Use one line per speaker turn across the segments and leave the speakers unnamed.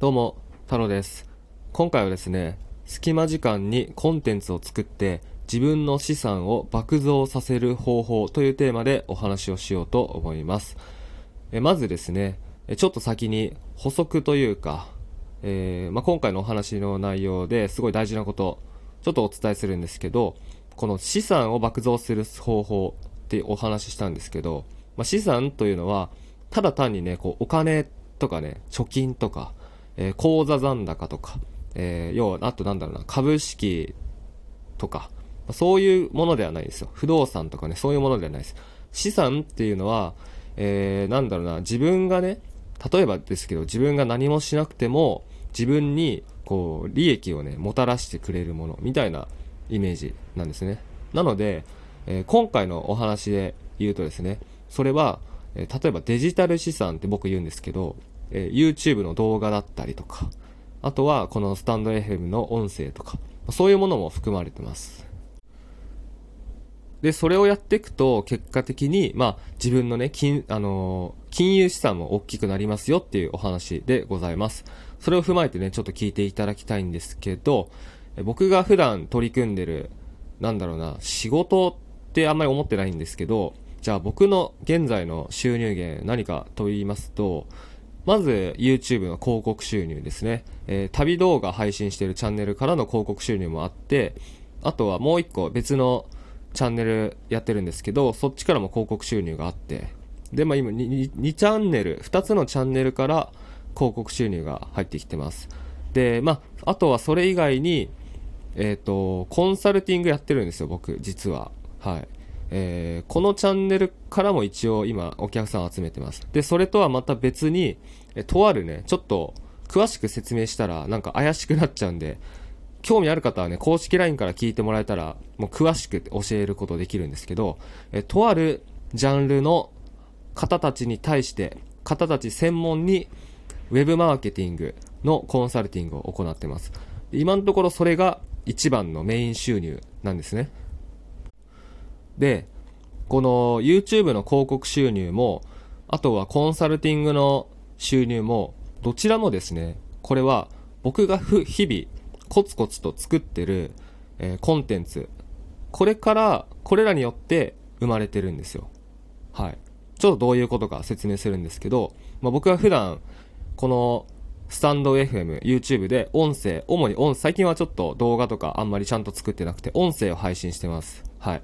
どうも、太郎です。今回はですね、隙間時間にコンテンツを作って自分の資産を爆増させる方法というテーマでお話をしようと思います。えまずですね、ちょっと先に補足というか、えーまあ、今回のお話の内容ですごい大事なこと、ちょっとお伝えするんですけど、この資産を爆増する方法ってお話ししたんですけど、まあ、資産というのは、ただ単にね、こうお金とかね、貯金とか、えー口座残高とか、えー要は、あとなんだろうな、株式とか、そういうものではないですよ。不動産とかね、そういうものではないです。資産っていうのは、えーなんだろうな、自分がね、例えばですけど、自分が何もしなくても、自分に、こう、利益をね、もたらしてくれるもの、みたいなイメージなんですね。なので、えー今回のお話で言うとですね、それは、えー例えばデジタル資産って僕言うんですけど、えー YouTube の動画だったりとか、あとはこのスタンド FM の音声とか、そういうものも含まれてます。で、それをやっていくと、結果的に、まあ、自分のね、金、あのー金融資産も大きくなりますよっていうお話でございます。それを踏まえてね、ちょっと聞いていただきたいんですけど、僕が普段取り組んでる、なんだろうな、仕事ってあんまり思ってないんですけど、じゃあ僕の現在の収入源何かと言いますと、まず YouTube の広告収入ですね。えー旅動画配信しているチャンネルからの広告収入もあって、あとはもう一個別のチャンネルやってるんですけど、そっちからも広告収入があって、で、まあ今 2, 2チャンネル、2つのチャンネルから広告収入が入ってきてます。で、まあ、あとはそれ以外に、えっ、と、コンサルティングやってるんですよ、僕、実は。はい。えーこのチャンネルからも一応今お客さんを集めてます。で、それとはまた別に、えとあるね、ちょっと詳しく説明したらなんか怪しくなっちゃうんで、興味ある方はね、公式 LINE から聞いてもらえたら、もう詳しく教えることできるんですけど、えとあるジャンルの方たちに対して、方たち専門にウェブマーケティングのコンサルティングを行ってます。今のところそれが一番のメイン収入なんですね。で、この YouTube の広告収入も、あとはコンサルティングの収入も、どちらもですね、これは僕が日々コツコツと作ってる、えーコンテンツ、これから、これらによって生まれてるんですよ。はい。ちょっとどういうことか説明するんですけど、まあ、僕は普段、このスタンド FM、YouTube で音声、主に音、最近はちょっと動画とかあんまりちゃんと作ってなくて、音声を配信してます。はい。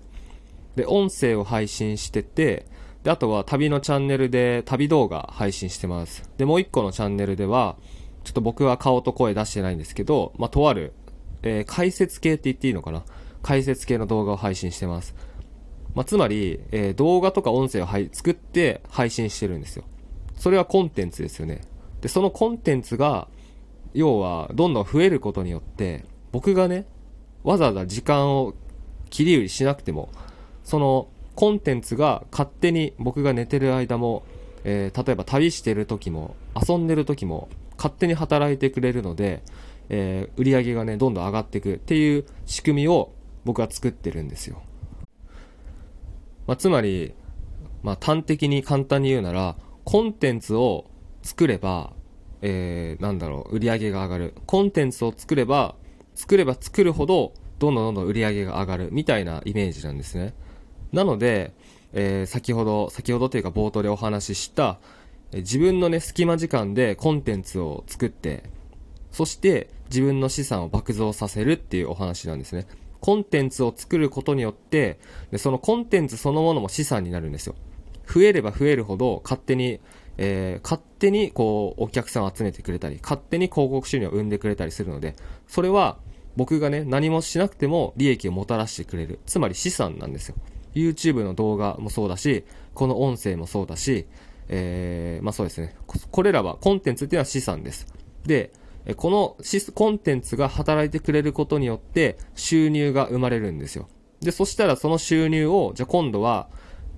で、音声を配信してて、で、あとは旅のチャンネルで旅動画配信してます。で、もう一個のチャンネルでは、ちょっと僕は顔と声出してないんですけど、まあ、とある、えー解説系って言っていいのかな？解説系の動画を配信してます。まあ、つまり、えー動画とか音声をはい作って配信してるんですよ。それはコンテンツですよね。で、そのコンテンツが、要は、どんどん増えることによって、僕がね、わざわざ時間を切り売りしなくても、そのコンテンツが勝手に僕が寝てる間も、えー例えば旅してる時も、遊んでる時も、勝手に働いてくれるので、えー売り上げがね、どんどん上がっていくっていう仕組みを僕は作ってるんですよ。まあ、つまり、まあ、端的に簡単に言うなら、コンテンツを作れば、えー、なんだろう、売り上げが上がる。コンテンツを作れば、作れば作るほど、どんどんどんどん売り上げが上がる、みたいなイメージなんですね。なので、えー先ほど、先ほどというか冒頭でお話しした、え自分のね、隙間時間でコンテンツを作って、そして自分の資産を爆増させるっていうお話なんですね。コンテンツを作ることによって、でそのコンテンツそのものも資産になるんですよ。増えれば増えるほど勝手に、えー勝手にこうお客さんを集めてくれたり、勝手に広告収入を生んでくれたりするので、それは僕がね、何もしなくても利益をもたらしてくれる。つまり資産なんですよ。YouTube の動画もそうだし、この音声もそうだし、えー、まあそうですね。これらは、コンテンツっていうのは資産です。で、このコンテンツが働いてくれることによって収入が生まれるんですよ。で、そしたらその収入を、じゃあ今度は、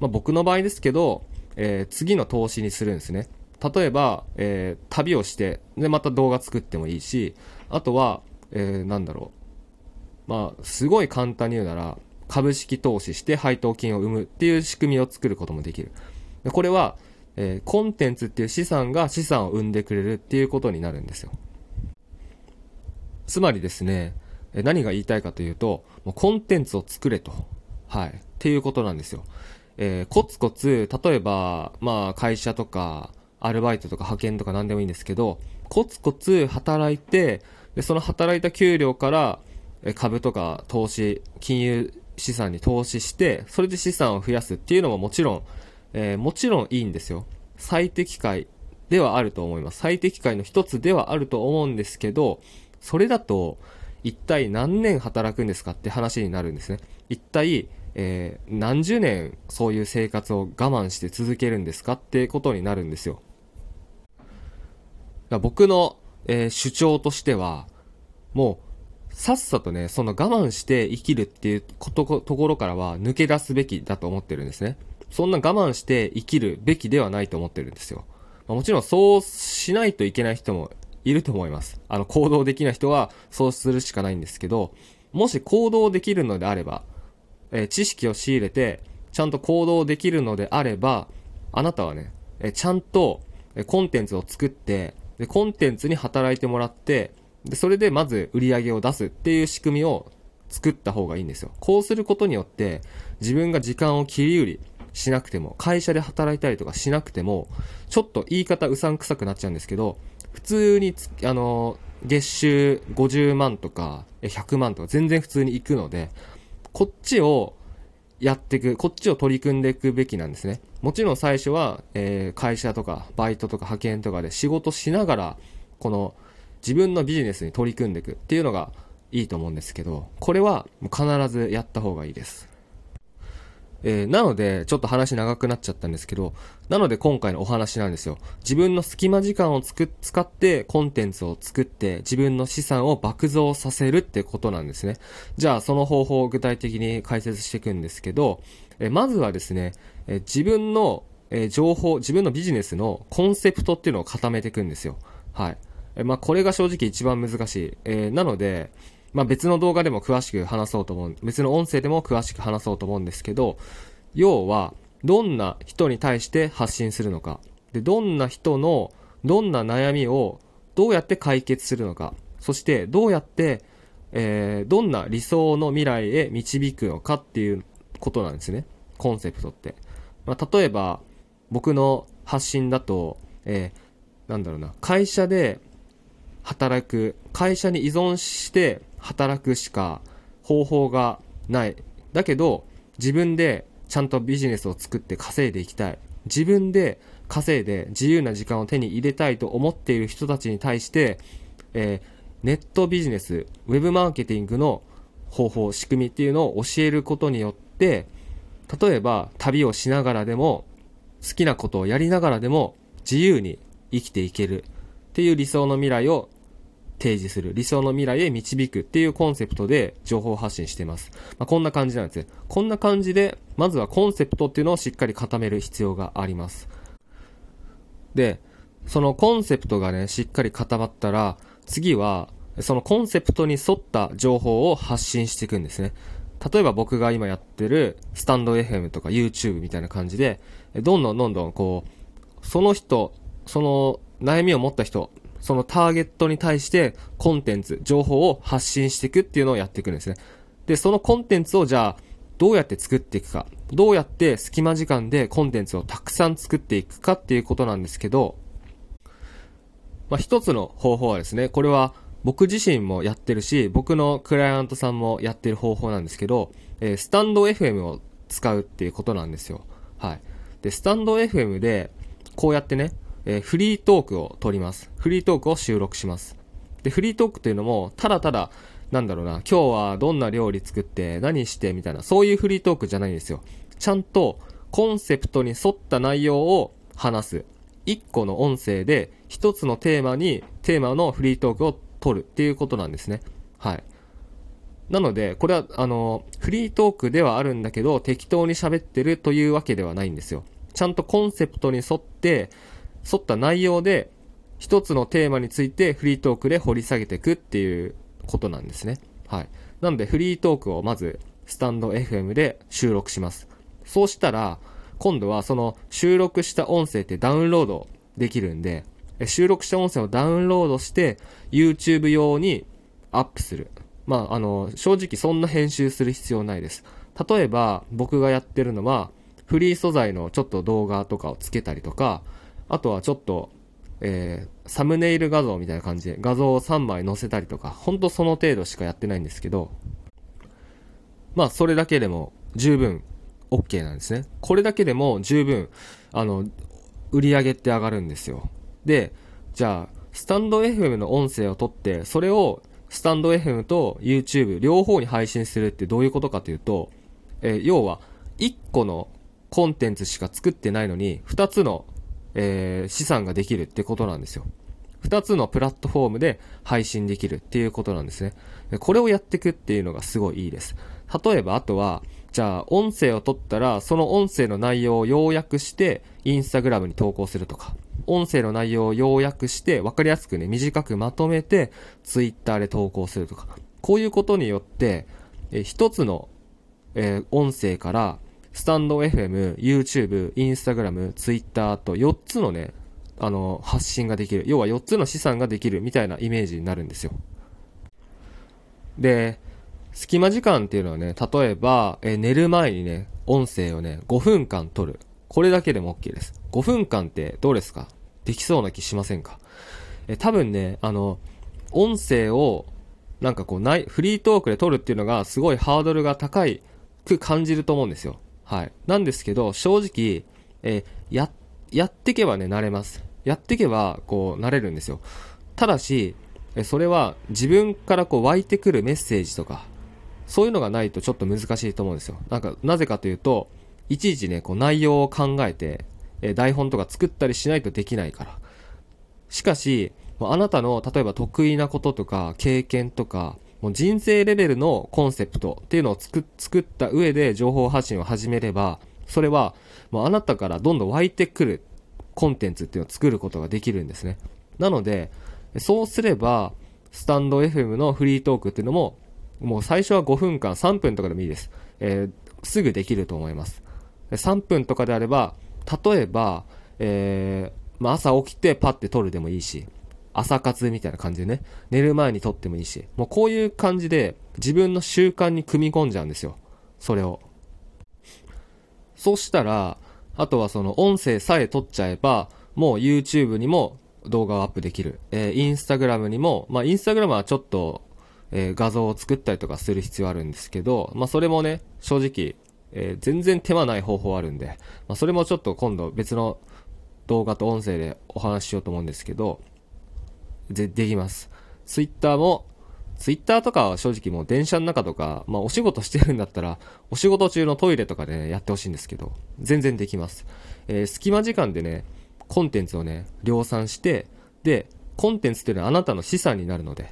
まあ僕の場合ですけど、えー次の投資にするんですね。例えば、えー旅をして、で、また動画作ってもいいし、あとは、えーなんだろう。まあ、すごい簡単に言うなら、株式投資して配当金を生むっていう仕組みを作ることもできる。これは、えーコンテンツっていう資産が資産を生んでくれるっていうことになるんですよ。つまりですね、何が言いたいかというと、もうコンテンツを作れと。はい。っていうことなんですよ。えー、コツコツ、例えば、まあ、会社とか、アルバイトとか派遣とか何でもいいんですけど、コツコツ働いて、で、その働いた給料から、株とか投資、金融資産に投資して、それで資産を増やすっていうのももちろん、えー、もちろんいいんですよ。最適解ではあると思います。最適解の一つではあると思うんですけど、それだと、一体何年働くんですかって話になるんですね。一体、えー、何十年そういう生活を我慢して続けるんですかってことになるんですよ。僕の、えー、主張としては、もう、さっさとね、その我慢して生きるっていうことところからは抜け出すべきだと思ってるんですね。そんな我慢して生きるべきではないと思ってるんですよ。まあ、もちろんそうしないといけない人もいると思います。あの、行動できない人はそうするしかないんですけど、もし行動できるのであれば、えー、知識を仕入れて、ちゃんと行動できるのであれば、あなたはね、えー、ちゃんと、え、コンテンツを作って、で、コンテンツに働いてもらって、で、それでまず売り上げを出すっていう仕組みを作った方がいいんですよ。こうすることによって、自分が時間を切り売りしなくても、会社で働いたりとかしなくても、ちょっと言い方うさんくさくなっちゃうんですけど、普通にあの、月収50万とか100万とか全然普通に行くので、こっちをやっていく、こっちを取り組んでいくべきなんですね。もちろん最初は、えー、会社とかバイトとか派遣とかで仕事しながら、この自分のビジネスに取り組んでいくっていうのがいいと思うんですけど、これは必ずやった方がいいです。えー、なので、ちょっと話長くなっちゃったんですけど、なので今回のお話なんですよ。自分の隙間時間をつく使ってコンテンツを作って自分の資産を爆増させるってことなんですね。じゃあその方法を具体的に解説していくんですけど、えー、まずはですね、えー、自分の、え情報、自分のビジネスのコンセプトっていうのを固めていくんですよ。はい。えまあこれが正直一番難しい。えーなので、まあ、別の動画でも詳しく話そうと思う、別の音声でも詳しく話そうと思うんですけど、要は、どんな人に対して発信するのか、で、どんな人の、どんな悩みをどうやって解決するのか、そしてどうやって、えー、どんな理想の未来へ導くのかっていうことなんですね。コンセプトって。まあ、例えば、僕の発信だと、えー、なんだろうな、会社で働く、会社に依存して働くしか方法がない。だけど、自分でちゃんとビジネスを作って稼いでいきたい。自分で稼いで自由な時間を手に入れたいと思っている人たちに対して、えー、ネットビジネス、ウェブマーケティングの方法、仕組みっていうのを教えることによって、例えば旅をしながらでも、好きなことをやりながらでも自由に生きていけるっていう理想の未来を提示する、理想の未来へ導くっていうコンセプトで情報発信してます。まあ、こんな感じなんですね。こんな感じで、まずはコンセプトっていうのをしっかり固める必要があります。で、そのコンセプトがね、しっかり固まったら、次は、そのコンセプトに沿った情報を発信していくんですね。例えば僕が今やってるスタンド FM とか YouTube みたいな感じで、どんどんどんどんこう、その人、その悩みを持った人、そのターゲットに対してコンテンツ、情報を発信していくっていうのをやっていくんですね。で、そのコンテンツをじゃあ、どうやって作っていくか、どうやって隙間時間でコンテンツをたくさん作っていくかっていうことなんですけど、まあ、一つの方法はですね、これは僕自身もやってるし、僕のクライアントさんもやってる方法なんですけど、えー、スタンド FM を使うっていうことなんですよ。はい。で、スタンド FM で、こうやってね、えー、フリートークを取ります。フリートークを収録します。で、フリートークっていうのも、ただただ、なんだろうな、今日はどんな料理作って何してみたいな、そういうフリートークじゃないんですよ。ちゃんとコンセプトに沿った内容を話す。一個の音声で一つのテーマに、テーマのフリートークを取るっていうことなんですね。はい。なので、これは、あの、フリートークではあるんだけど、適当に喋ってるというわけではないんですよ。ちゃんとコンセプトに沿って、沿った内容で、一つのテーマについてフリートークで掘り下げていくっていうことなんですね。はい。なので、フリートークをまず、スタンド FM で収録します。そうしたら、今度はその収録した音声ってダウンロードできるんで、収録した音声をダウンロードして、YouTube 用に、アップする。まあ、あの、正直そんな編集する必要ないです。例えば、僕がやってるのは、フリー素材のちょっと動画とかをつけたりとか、あとはちょっと、えー、サムネイル画像みたいな感じで画像を3枚載せたりとか、ほんとその程度しかやってないんですけど、まあ、それだけでも十分 OK なんですね。これだけでも十分、あの、売り上げって上がるんですよ。で、じゃあ、スタンド FM の音声を取って、それをスタンド FM と YouTube 両方に配信するってどういうことかというと、えー、要は、1個のコンテンツしか作ってないのに、2つの、えー、資産ができるってことなんですよ。2つのプラットフォームで配信できるっていうことなんですね。これをやっていくっていうのがすごいいいです。例えば、あとは、じゃあ、音声を取ったら、その音声の内容を要約して、インスタグラムに投稿するとか、音声の内容を要約して、わかりやすくね、短くまとめて、ツイッターで投稿するとか、こういうことによって、え一つの、えー、音声から、スタンド FM、YouTube、Instagram、Twitter と4つのね、あの、発信ができる。要は4つの資産ができるみたいなイメージになるんですよ。で、隙間時間っていうのはね、例えば、え寝る前にね、音声をね、5分間撮る。これだけでも OK です。5分間ってどうですか？できそうな気しませんか？え、多分ね、あの、音声を、なんかこう、ない、フリートークで撮るっていうのが、すごいハードルが高いく感じると思うんですよ。はい。なんですけど、正直、えや、やってけばね、慣れます。やってけば、こう、慣れるんですよ。ただし、えそれは自分からこう湧いてくるメッセージとか、そういうのがないとちょっと難しいと思うんですよ。なんか、なぜかというと、いちいちね、こう内容を考えて、え台本とか作ったりしないとできないから。しかし、あなたの、例えば得意なこととか、経験とか、もう人生レベルのコンセプトっていうのを作作った上で情報発信を始めれば、それは、もうあなたからどんどん湧いてくるコンテンツっていうのを作ることができるんですね。なので、そうすれば、スタンド FM のフリートークっていうのももう最初は5分間、3分とかでもいいです。えー、すぐできると思います。3分とかであれば、例えば、えー、まあ、朝起きてパッて撮るでもいいし、朝活みたいな感じでね、寝る前に撮ってもいいし、もうこういう感じで自分の習慣に組み込んじゃうんですよ。それを。そうしたら、あとはその音声さえ撮っちゃえば、もう YouTube にも動画をアップできる。えー、Instagram にも、まあ、Instagram はちょっとえー、画像を作ったりとかする必要あるんですけど、まあ、それもね、正直、えー、全然手間ない方法あるんで、まあ、それもちょっと今度別の動画と音声でお話ししようと思うんですけど、で、できます。ツイッターも、ツイッターとかは正直もう電車の中とか、まあお仕事してるんだったら、お仕事中のトイレとかでね、やってほしいんですけど、全然できます。えー、隙間時間でね、コンテンツをね、量産して、で、コンテンツっていうのはあなたの資産になるので、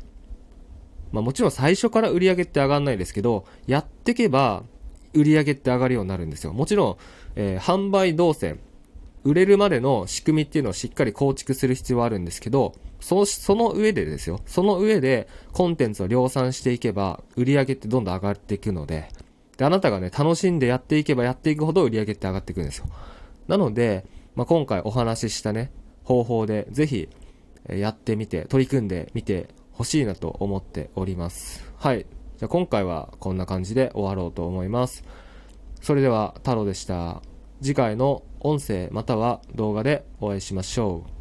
まあもちろん最初から売り上げって上がんないですけど、やってけば売り上げって上がるようになるんですよ。もちろん、えー、販売動線、売れるまでの仕組みっていうのをしっかり構築する必要はあるんですけど、その、その上でですよ。その上でコンテンツを量産していけば、売り上げってどんどん上がっていくので、で、あなたがね、楽しんでやっていけばやっていくほど売り上げって上がっていくんですよ。なので、まあ、今回お話ししたね、方法で、ぜひ、やってみて、取り組んでみて欲しいなと思っております。はい。じゃあ今回はこんな感じで終わろうと思います。それでは太郎でした。次回の音声または動画でお会いしましょう。